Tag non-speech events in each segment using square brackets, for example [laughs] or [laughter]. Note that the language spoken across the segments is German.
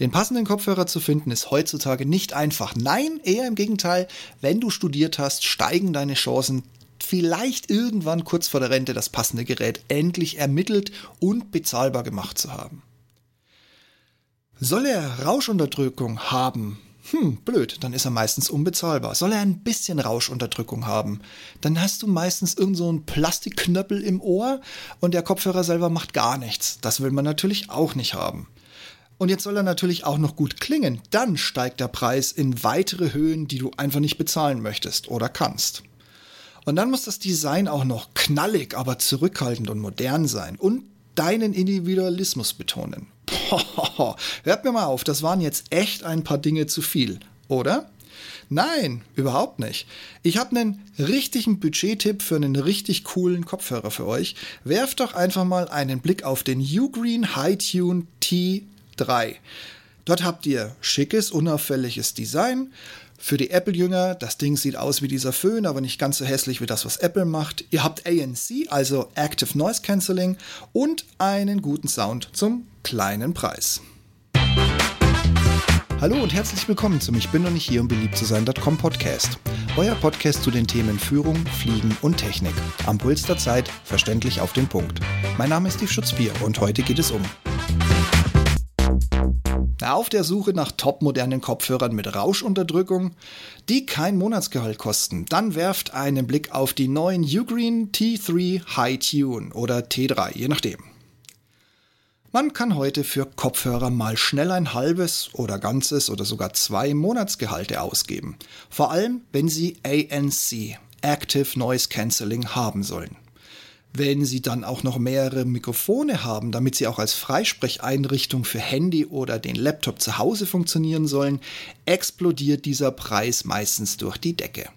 Den passenden Kopfhörer zu finden ist heutzutage nicht einfach. Nein, eher im Gegenteil. Wenn du studiert hast, steigen deine Chancen vielleicht irgendwann kurz vor der Rente das passende Gerät endlich ermittelt und bezahlbar gemacht zu haben. Soll er Rauschunterdrückung haben? Hm, blöd, dann ist er meistens unbezahlbar. Soll er ein bisschen Rauschunterdrückung haben? Dann hast du meistens irgend so Plastikknöppel im Ohr und der Kopfhörer selber macht gar nichts. Das will man natürlich auch nicht haben. Und jetzt soll er natürlich auch noch gut klingen. Dann steigt der Preis in weitere Höhen, die du einfach nicht bezahlen möchtest oder kannst. Und dann muss das Design auch noch knallig, aber zurückhaltend und modern sein und deinen Individualismus betonen. hört mir mal auf, das waren jetzt echt ein paar Dinge zu viel, oder? Nein, überhaupt nicht. Ich habe einen richtigen Budgettipp für einen richtig coolen Kopfhörer für euch. Werft doch einfach mal einen Blick auf den Ugreen High Tune T3. Dort habt ihr schickes, unauffälliges Design, für die Apple-Jünger, das Ding sieht aus wie dieser Föhn, aber nicht ganz so hässlich wie das, was Apple macht. Ihr habt ANC, also Active Noise Cancelling und einen guten Sound zum kleinen Preis. Hallo und herzlich willkommen zum Ich bin noch nicht hier, um beliebt zu sein.com Podcast. Euer Podcast zu den Themen Führung, Fliegen und Technik. Am Puls der Zeit, verständlich auf den Punkt. Mein Name ist Steve Schutzbier und heute geht es um auf der Suche nach topmodernen Kopfhörern mit Rauschunterdrückung, die kein Monatsgehalt kosten, dann werft einen Blick auf die neuen Ugreen T3 High Tune oder T3, je nachdem. Man kann heute für Kopfhörer mal schnell ein halbes oder ganzes oder sogar zwei Monatsgehalte ausgeben. Vor allem, wenn Sie ANC, Active Noise Cancelling, haben sollen. Wenn Sie dann auch noch mehrere Mikrofone haben, damit sie auch als Freisprecheinrichtung für Handy oder den Laptop zu Hause funktionieren sollen, explodiert dieser Preis meistens durch die Decke.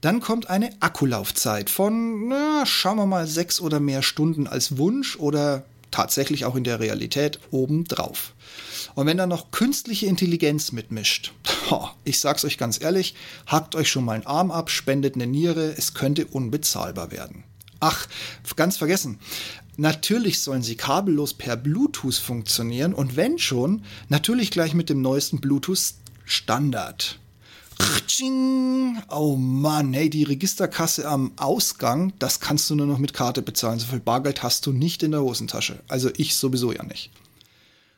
Dann kommt eine Akkulaufzeit von, na, schauen wir mal, sechs oder mehr Stunden als Wunsch oder tatsächlich auch in der Realität obendrauf. Und wenn dann noch künstliche Intelligenz mitmischt, [laughs] ich sag's euch ganz ehrlich, hackt euch schon mal einen Arm ab, spendet eine Niere, es könnte unbezahlbar werden. Ach, ganz vergessen. Natürlich sollen sie kabellos per Bluetooth funktionieren und wenn schon, natürlich gleich mit dem neuesten Bluetooth Standard. Oh Mann, hey, die Registerkasse am Ausgang, das kannst du nur noch mit Karte bezahlen. So viel Bargeld hast du nicht in der Hosentasche. Also ich sowieso ja nicht.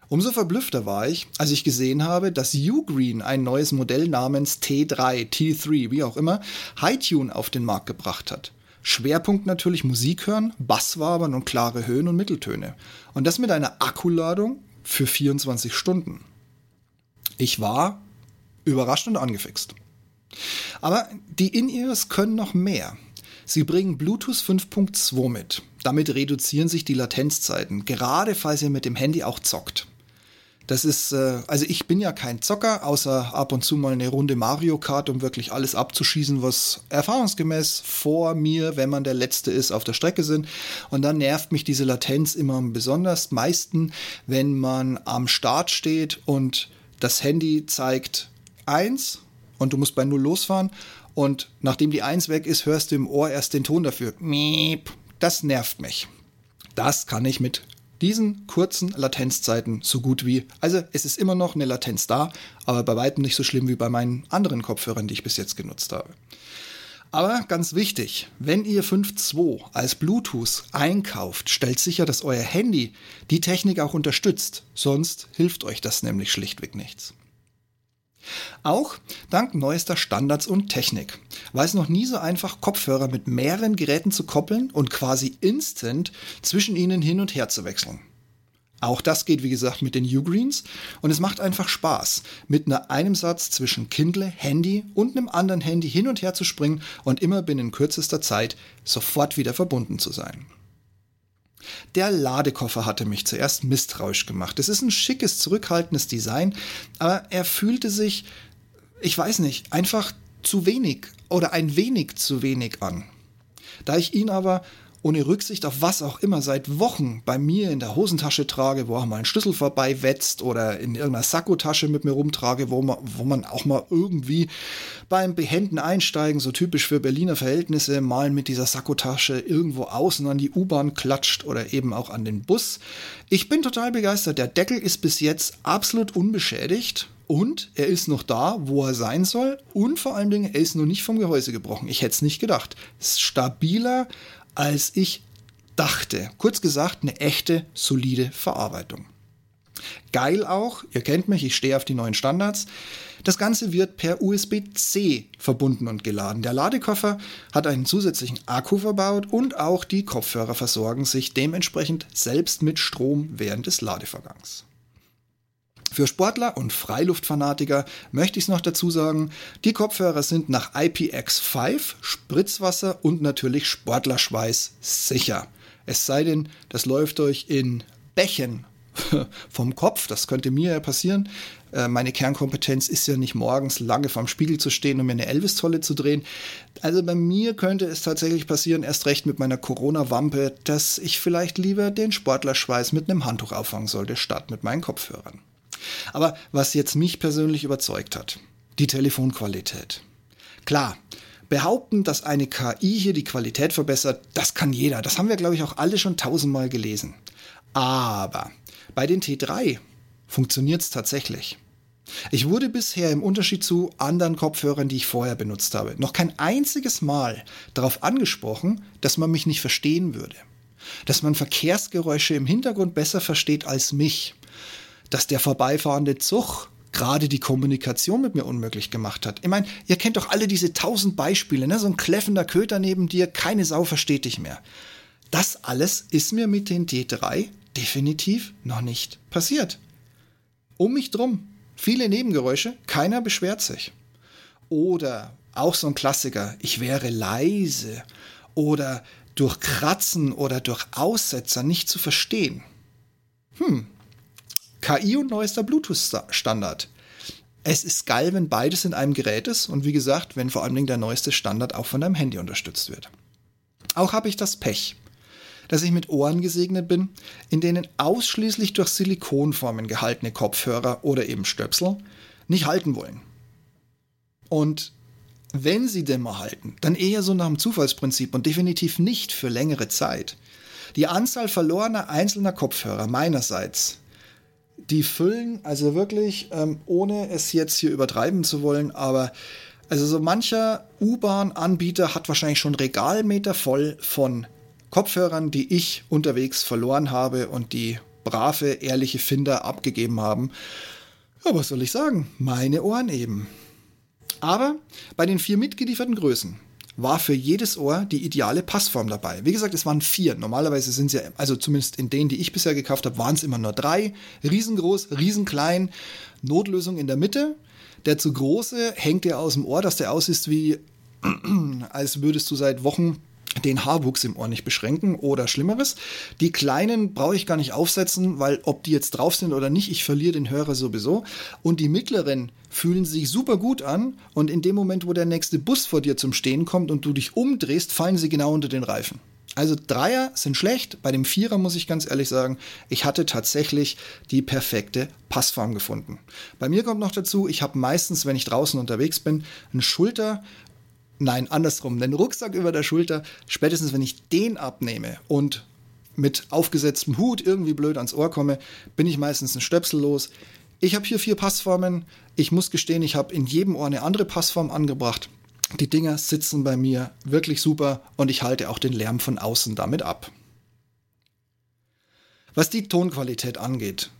Umso verblüffter war ich, als ich gesehen habe, dass Ugreen ein neues Modell namens T3, T3, wie auch immer, Hightune auf den Markt gebracht hat. Schwerpunkt natürlich Musik hören, Basswabern und klare Höhen und Mitteltöne. Und das mit einer Akkuladung für 24 Stunden. Ich war überrascht und angefixt. Aber die In-Ears können noch mehr. Sie bringen Bluetooth 5.2 mit. Damit reduzieren sich die Latenzzeiten, gerade falls ihr mit dem Handy auch zockt. Das ist, äh, also ich bin ja kein Zocker, außer ab und zu mal eine Runde Mario Kart, um wirklich alles abzuschießen, was erfahrungsgemäß vor mir, wenn man der Letzte ist, auf der Strecke sind. Und dann nervt mich diese Latenz immer besonders meisten, wenn man am Start steht und das Handy zeigt eins und du musst bei null losfahren. Und nachdem die eins weg ist, hörst du im Ohr erst den Ton dafür. Miep. Das nervt mich. Das kann ich mit diesen kurzen Latenzzeiten so gut wie. Also es ist immer noch eine Latenz da, aber bei weitem nicht so schlimm wie bei meinen anderen Kopfhörern, die ich bis jetzt genutzt habe. Aber ganz wichtig, wenn ihr 5.2 als Bluetooth einkauft, stellt sicher, dass euer Handy die Technik auch unterstützt. Sonst hilft euch das nämlich schlichtweg nichts. Auch dank neuester Standards und Technik war es noch nie so einfach, Kopfhörer mit mehreren Geräten zu koppeln und quasi instant zwischen ihnen hin und her zu wechseln. Auch das geht, wie gesagt, mit den Ugreens und es macht einfach Spaß, mit einem Satz zwischen Kindle, Handy und einem anderen Handy hin und her zu springen und immer binnen kürzester Zeit sofort wieder verbunden zu sein. Der Ladekoffer hatte mich zuerst misstrauisch gemacht. Es ist ein schickes, zurückhaltendes Design, aber er fühlte sich, ich weiß nicht, einfach zu wenig oder ein wenig zu wenig an. Da ich ihn aber ohne Rücksicht auf was auch immer seit Wochen bei mir in der Hosentasche trage, wo auch mal ein Schlüssel vorbei wetzt oder in irgendeiner Sakkotasche mit mir rumtrage, wo man, wo man auch mal irgendwie beim behenden Einsteigen, so typisch für Berliner Verhältnisse, mal mit dieser Sakkotasche irgendwo außen an die U-Bahn klatscht oder eben auch an den Bus. Ich bin total begeistert. Der Deckel ist bis jetzt absolut unbeschädigt. Und er ist noch da, wo er sein soll. Und vor allen Dingen, er ist noch nicht vom Gehäuse gebrochen. Ich hätte es nicht gedacht. Stabiler, als ich dachte. Kurz gesagt, eine echte, solide Verarbeitung. Geil auch, ihr kennt mich, ich stehe auf die neuen Standards. Das Ganze wird per USB-C verbunden und geladen. Der Ladekoffer hat einen zusätzlichen Akku verbaut und auch die Kopfhörer versorgen sich dementsprechend selbst mit Strom während des Ladevorgangs. Für Sportler und Freiluftfanatiker möchte ich es noch dazu sagen, die Kopfhörer sind nach IPX5, Spritzwasser und natürlich Sportlerschweiß sicher. Es sei denn, das läuft euch in Bächen [laughs] vom Kopf, das könnte mir ja passieren. Äh, meine Kernkompetenz ist ja nicht morgens lange vorm Spiegel zu stehen und mir eine Elvis-Tolle zu drehen. Also bei mir könnte es tatsächlich passieren, erst recht mit meiner Corona-Wampe, dass ich vielleicht lieber den Sportlerschweiß mit einem Handtuch auffangen sollte, statt mit meinen Kopfhörern. Aber was jetzt mich persönlich überzeugt hat, die Telefonqualität. Klar, behaupten, dass eine KI hier die Qualität verbessert, das kann jeder. Das haben wir, glaube ich, auch alle schon tausendmal gelesen. Aber bei den T3 funktioniert es tatsächlich. Ich wurde bisher im Unterschied zu anderen Kopfhörern, die ich vorher benutzt habe, noch kein einziges Mal darauf angesprochen, dass man mich nicht verstehen würde. Dass man Verkehrsgeräusche im Hintergrund besser versteht als mich dass der vorbeifahrende Zug gerade die Kommunikation mit mir unmöglich gemacht hat. Ich meine, ihr kennt doch alle diese tausend Beispiele, ne? so ein kläffender Köter neben dir, keine Sau versteht dich mehr. Das alles ist mir mit den T3 definitiv noch nicht passiert. Um mich drum, viele Nebengeräusche, keiner beschwert sich. Oder auch so ein Klassiker, ich wäre leise oder durch Kratzen oder durch Aussetzer nicht zu verstehen. Hm, KI und neuester Bluetooth-Standard. Es ist geil, wenn beides in einem Gerät ist und wie gesagt, wenn vor allen Dingen der neueste Standard auch von deinem Handy unterstützt wird. Auch habe ich das Pech, dass ich mit Ohren gesegnet bin, in denen ausschließlich durch Silikonformen gehaltene Kopfhörer oder eben Stöpsel nicht halten wollen. Und wenn sie denn mal halten, dann eher so nach dem Zufallsprinzip und definitiv nicht für längere Zeit. Die Anzahl verlorener einzelner Kopfhörer meinerseits die füllen, also wirklich, ähm, ohne es jetzt hier übertreiben zu wollen, aber also so mancher U-Bahn-Anbieter hat wahrscheinlich schon Regalmeter voll von Kopfhörern, die ich unterwegs verloren habe und die brave, ehrliche Finder abgegeben haben. Ja, was soll ich sagen? Meine Ohren eben. Aber bei den vier mitgelieferten Größen war für jedes Ohr die ideale Passform dabei. Wie gesagt, es waren vier. Normalerweise sind es ja, also zumindest in denen, die ich bisher gekauft habe, waren es immer nur drei. Riesengroß, riesenklein, Notlösung in der Mitte. Der zu große hängt dir aus dem Ohr, dass der aussieht wie, [clears throat] als würdest du seit Wochen den Haarwuchs im Ohr nicht beschränken oder Schlimmeres. Die kleinen brauche ich gar nicht aufsetzen, weil ob die jetzt drauf sind oder nicht, ich verliere den Hörer sowieso. Und die mittleren fühlen sich super gut an und in dem Moment, wo der nächste Bus vor dir zum Stehen kommt und du dich umdrehst, fallen sie genau unter den Reifen. Also Dreier sind schlecht, bei dem Vierer muss ich ganz ehrlich sagen, ich hatte tatsächlich die perfekte Passform gefunden. Bei mir kommt noch dazu, ich habe meistens, wenn ich draußen unterwegs bin, einen Schulter- Nein, andersrum. Den Rucksack über der Schulter, spätestens wenn ich den abnehme und mit aufgesetztem Hut irgendwie blöd ans Ohr komme, bin ich meistens ein Stöpsel los. Ich habe hier vier Passformen. Ich muss gestehen, ich habe in jedem Ohr eine andere Passform angebracht. Die Dinger sitzen bei mir wirklich super und ich halte auch den Lärm von außen damit ab. Was die Tonqualität angeht,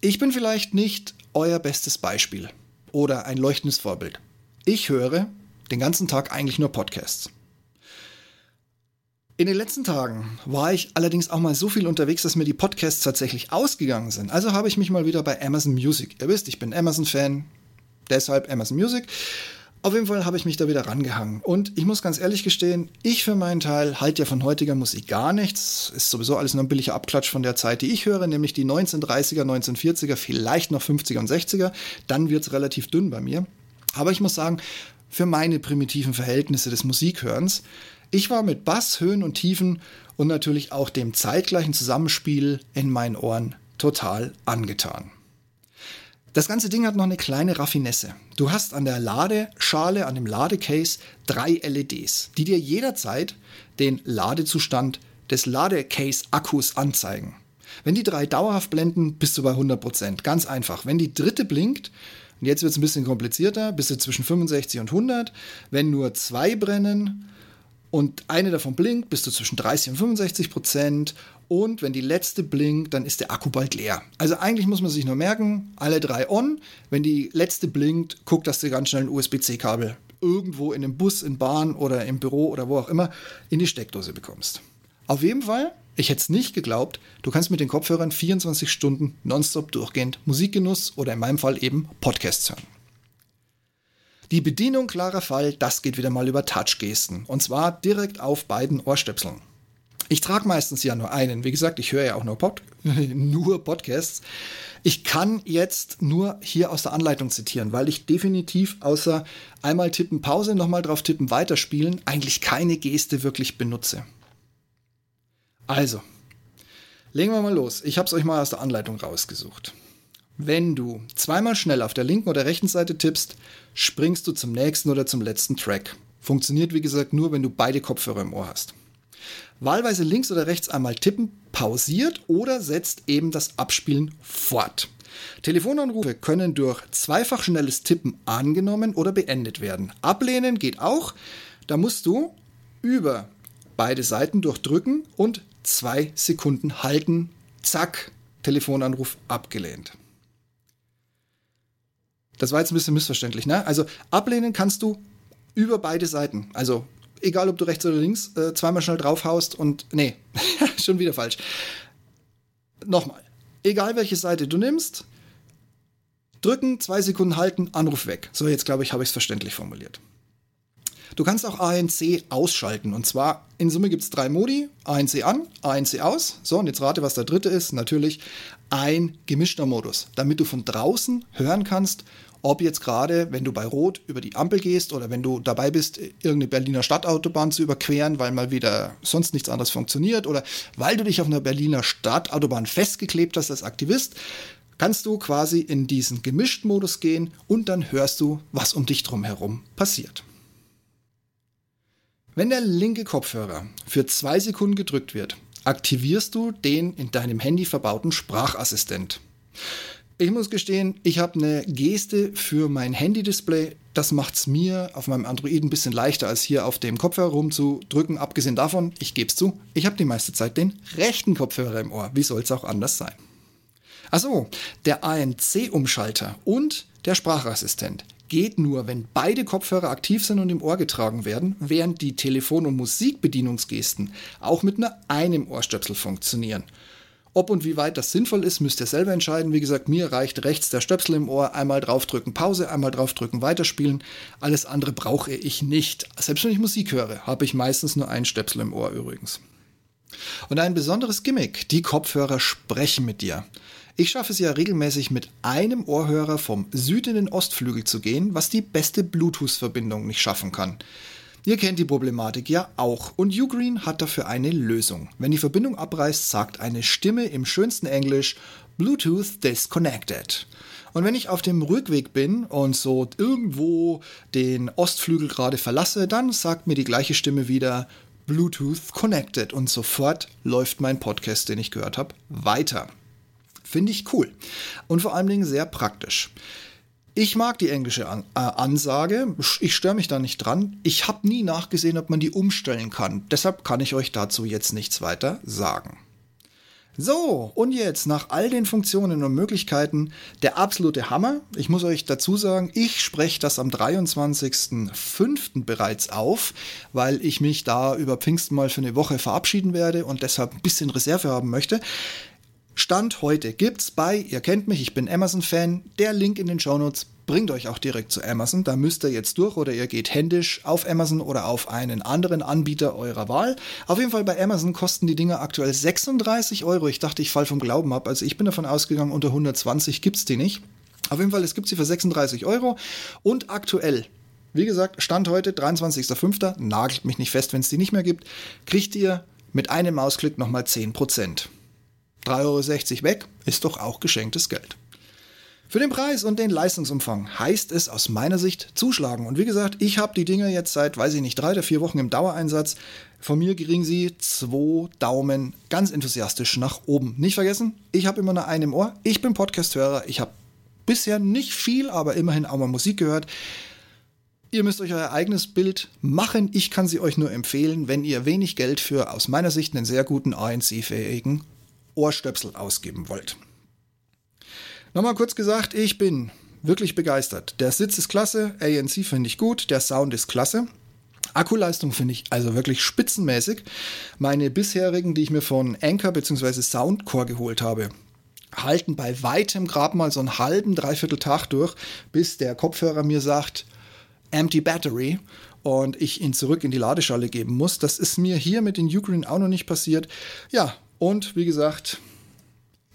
ich bin vielleicht nicht euer bestes Beispiel oder ein leuchtendes Vorbild. Ich höre den ganzen Tag eigentlich nur Podcasts. In den letzten Tagen war ich allerdings auch mal so viel unterwegs, dass mir die Podcasts tatsächlich ausgegangen sind. Also habe ich mich mal wieder bei Amazon Music. Ihr wisst, ich bin Amazon-Fan, deshalb Amazon Music. Auf jeden Fall habe ich mich da wieder rangehangen. Und ich muss ganz ehrlich gestehen, ich für meinen Teil halte ja von heutiger Musik gar nichts. Ist sowieso alles nur ein billiger Abklatsch von der Zeit, die ich höre, nämlich die 1930er, 1940er, vielleicht noch 50er und 60er. Dann wird es relativ dünn bei mir. Aber ich muss sagen, für meine primitiven Verhältnisse des Musikhörens Ich war mit Bass, Höhen und Tiefen und natürlich auch dem zeitgleichen Zusammenspiel in meinen Ohren total angetan. Das ganze Ding hat noch eine kleine Raffinesse. Du hast an der Ladeschale, an dem Ladecase drei LEDs, die dir jederzeit den Ladezustand des Ladecase-Akkus anzeigen. Wenn die drei dauerhaft blenden, bist du bei 100%. Ganz einfach. Wenn die dritte blinkt, und jetzt wird es ein bisschen komplizierter, bist du zwischen 65 und 100. Wenn nur zwei brennen und eine davon blinkt, bist du zwischen 30 und 65 Prozent. Und wenn die letzte blinkt, dann ist der Akku bald leer. Also eigentlich muss man sich nur merken, alle drei on. Wenn die letzte blinkt, guck, dass du ganz schnell ein USB-C-Kabel irgendwo in dem Bus, in Bahn oder im Büro oder wo auch immer in die Steckdose bekommst. Auf jeden Fall, ich hätte es nicht geglaubt, du kannst mit den Kopfhörern 24 Stunden nonstop durchgehend Musikgenuss oder in meinem Fall eben Podcasts hören. Die Bedienung klarer Fall, das geht wieder mal über Touchgesten. Und zwar direkt auf beiden Ohrstöpseln. Ich trage meistens ja nur einen. Wie gesagt, ich höre ja auch nur, Pod [laughs] nur Podcasts. Ich kann jetzt nur hier aus der Anleitung zitieren, weil ich definitiv außer einmal tippen Pause, nochmal drauf tippen, weiterspielen, eigentlich keine Geste wirklich benutze. Also, legen wir mal los. Ich habe es euch mal aus der Anleitung rausgesucht. Wenn du zweimal schnell auf der linken oder rechten Seite tippst, springst du zum nächsten oder zum letzten Track. Funktioniert wie gesagt nur, wenn du beide Kopfhörer im Ohr hast. Wahlweise links oder rechts einmal tippen, pausiert oder setzt eben das Abspielen fort. Telefonanrufe können durch zweifach schnelles Tippen angenommen oder beendet werden. Ablehnen geht auch. Da musst du über beide Seiten durchdrücken und zwei Sekunden halten. Zack, Telefonanruf abgelehnt. Das war jetzt ein bisschen missverständlich. Ne? Also ablehnen kannst du über beide Seiten. Also egal, ob du rechts oder links äh, zweimal schnell draufhaust und nee, [laughs] schon wieder falsch. Nochmal. Egal welche Seite du nimmst, drücken, zwei Sekunden halten, Anruf weg. So, jetzt glaube ich, habe ich es verständlich formuliert. Du kannst auch ANC ausschalten. Und zwar in Summe gibt es drei Modi. ANC an, ANC aus. So, und jetzt rate, was der dritte ist. Natürlich ein gemischter Modus, damit du von draußen hören kannst, ob jetzt gerade, wenn du bei Rot über die Ampel gehst oder wenn du dabei bist, irgendeine Berliner Stadtautobahn zu überqueren, weil mal wieder sonst nichts anderes funktioniert oder weil du dich auf einer Berliner Stadtautobahn festgeklebt hast als Aktivist, kannst du quasi in diesen gemischten Modus gehen und dann hörst du, was um dich drum herum passiert. Wenn der linke Kopfhörer für zwei Sekunden gedrückt wird, aktivierst du den in deinem Handy verbauten Sprachassistent. Ich muss gestehen, ich habe eine Geste für mein Handy-Display. Das macht es mir auf meinem Android ein bisschen leichter, als hier auf dem Kopfhörer rumzudrücken. Abgesehen davon, ich gebe es zu, ich habe die meiste Zeit den rechten Kopfhörer im Ohr. Wie soll es auch anders sein? Achso, der ANC-Umschalter und der Sprachassistent geht nur, wenn beide Kopfhörer aktiv sind und im Ohr getragen werden, während die Telefon- und Musikbedienungsgesten auch mit nur einem Ohrstöpsel funktionieren. Ob und wie weit das sinnvoll ist, müsst ihr selber entscheiden. Wie gesagt, mir reicht rechts der Stöpsel im Ohr, einmal draufdrücken Pause, einmal draufdrücken weiterspielen. Alles andere brauche ich nicht. Selbst wenn ich Musik höre, habe ich meistens nur einen Stöpsel im Ohr übrigens. Und ein besonderes Gimmick, die Kopfhörer sprechen mit dir. Ich schaffe es ja regelmäßig mit einem Ohrhörer vom Süd in den Ostflügel zu gehen, was die beste Bluetooth-Verbindung nicht schaffen kann. Ihr kennt die Problematik ja auch und Ugreen hat dafür eine Lösung. Wenn die Verbindung abreißt, sagt eine Stimme im schönsten Englisch Bluetooth disconnected. Und wenn ich auf dem Rückweg bin und so irgendwo den Ostflügel gerade verlasse, dann sagt mir die gleiche Stimme wieder Bluetooth connected und sofort läuft mein Podcast, den ich gehört habe, weiter. Finde ich cool. Und vor allen Dingen sehr praktisch. Ich mag die englische An äh, Ansage. Ich störe mich da nicht dran. Ich habe nie nachgesehen, ob man die umstellen kann. Deshalb kann ich euch dazu jetzt nichts weiter sagen. So, und jetzt nach all den Funktionen und Möglichkeiten der absolute Hammer. Ich muss euch dazu sagen, ich spreche das am 23.05. bereits auf, weil ich mich da über Pfingsten mal für eine Woche verabschieden werde und deshalb ein bisschen Reserve haben möchte. Stand heute gibt's bei, ihr kennt mich, ich bin Amazon-Fan, der Link in den Shownotes bringt euch auch direkt zu Amazon. Da müsst ihr jetzt durch oder ihr geht händisch auf Amazon oder auf einen anderen Anbieter eurer Wahl. Auf jeden Fall bei Amazon kosten die Dinge aktuell 36 Euro. Ich dachte, ich fall vom Glauben ab. Also ich bin davon ausgegangen, unter 120 gibt's die nicht. Auf jeden Fall, es gibt sie für 36 Euro und aktuell Wie gesagt, Stand heute, 23.05., nagelt mich nicht fest, wenn es die nicht mehr gibt, kriegt ihr mit einem Mausklick nochmal 10%. 3,60 Euro weg, ist doch auch geschenktes Geld. Für den Preis und den Leistungsumfang heißt es aus meiner Sicht zuschlagen. Und wie gesagt, ich habe die Dinge jetzt seit, weiß ich nicht, drei oder vier Wochen im Dauereinsatz. Von mir kriegen sie zwei Daumen ganz enthusiastisch nach oben. Nicht vergessen, ich habe immer nur einen im Ohr. Ich bin Podcast-Hörer. Ich habe bisher nicht viel, aber immerhin auch mal Musik gehört. Ihr müsst euch euer eigenes Bild machen. Ich kann sie euch nur empfehlen, wenn ihr wenig Geld für aus meiner Sicht einen sehr guten ANC-fähigen Ohrstöpsel ausgeben wollt. Nochmal kurz gesagt, ich bin wirklich begeistert. Der Sitz ist klasse, ANC finde ich gut, der Sound ist klasse. Akkuleistung finde ich also wirklich spitzenmäßig. Meine bisherigen, die ich mir von Anchor bzw. Soundcore geholt habe, halten bei weitem gerade mal so einen halben, dreiviertel Tag durch, bis der Kopfhörer mir sagt, Empty Battery und ich ihn zurück in die Ladeschale geben muss. Das ist mir hier mit den Ugreen auch noch nicht passiert. Ja, und wie gesagt,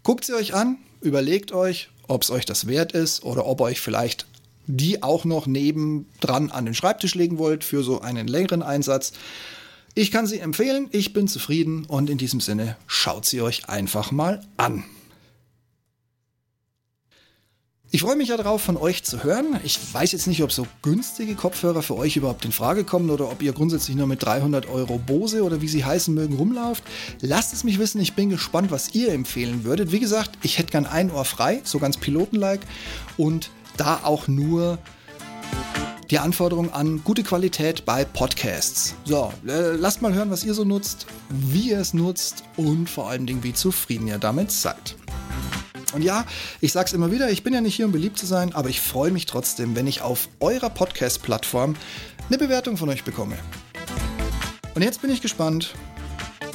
guckt sie euch an, Überlegt euch, ob es euch das wert ist oder ob euch vielleicht die auch noch nebendran an den Schreibtisch legen wollt für so einen längeren Einsatz. Ich kann sie empfehlen, ich bin zufrieden und in diesem Sinne schaut sie euch einfach mal an. Ich freue mich ja darauf, von euch zu hören. Ich weiß jetzt nicht, ob so günstige Kopfhörer für euch überhaupt in Frage kommen oder ob ihr grundsätzlich nur mit 300 Euro Bose oder wie sie heißen mögen rumlauft. Lasst es mich wissen. Ich bin gespannt, was ihr empfehlen würdet. Wie gesagt, ich hätte gern ein Ohr frei, so ganz pilotenlike und da auch nur die Anforderung an gute Qualität bei Podcasts. So, äh, lasst mal hören, was ihr so nutzt, wie ihr es nutzt und vor allen Dingen, wie zufrieden ihr damit seid. Und ja, ich sag's immer wieder, ich bin ja nicht hier, um beliebt zu sein, aber ich freue mich trotzdem, wenn ich auf eurer Podcast-Plattform eine Bewertung von euch bekomme. Und jetzt bin ich gespannt,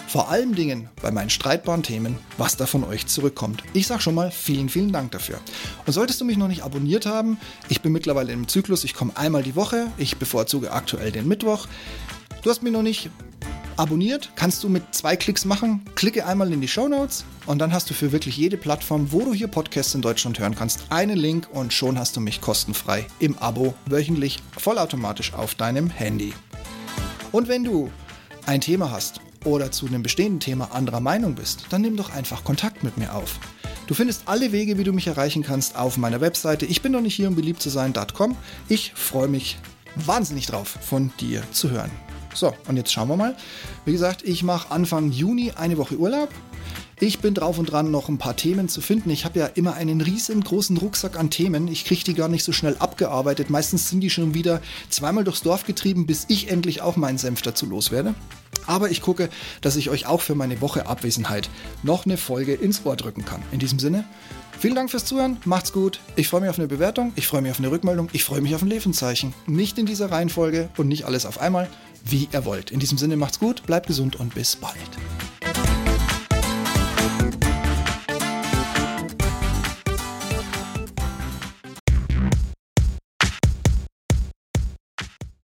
vor allen Dingen bei meinen streitbaren Themen, was da von euch zurückkommt. Ich sag schon mal vielen, vielen Dank dafür. Und solltest du mich noch nicht abonniert haben, ich bin mittlerweile im Zyklus, ich komme einmal die Woche, ich bevorzuge aktuell den Mittwoch. Du hast mich noch nicht abonniert, kannst du mit zwei Klicks machen. Klicke einmal in die Show Notes und dann hast du für wirklich jede Plattform, wo du hier Podcasts in Deutschland hören kannst, einen Link und schon hast du mich kostenfrei im Abo wöchentlich vollautomatisch auf deinem Handy. Und wenn du ein Thema hast oder zu einem bestehenden Thema anderer Meinung bist, dann nimm doch einfach Kontakt mit mir auf. Du findest alle Wege, wie du mich erreichen kannst, auf meiner Webseite. Ich bin noch nicht hier, um beliebt zu sein.com. Ich freue mich wahnsinnig drauf, von dir zu hören. So, und jetzt schauen wir mal. Wie gesagt, ich mache Anfang Juni eine Woche Urlaub. Ich bin drauf und dran, noch ein paar Themen zu finden. Ich habe ja immer einen riesengroßen Rucksack an Themen. Ich kriege die gar nicht so schnell abgearbeitet. Meistens sind die schon wieder zweimal durchs Dorf getrieben, bis ich endlich auch meinen Senf dazu loswerde. Aber ich gucke, dass ich euch auch für meine Woche Abwesenheit noch eine Folge ins Ohr drücken kann. In diesem Sinne, vielen Dank fürs Zuhören, macht's gut. Ich freue mich auf eine Bewertung, ich freue mich auf eine Rückmeldung, ich freue mich auf ein Lebenszeichen. Nicht in dieser Reihenfolge und nicht alles auf einmal wie ihr wollt. In diesem Sinne macht's gut, bleibt gesund und bis bald.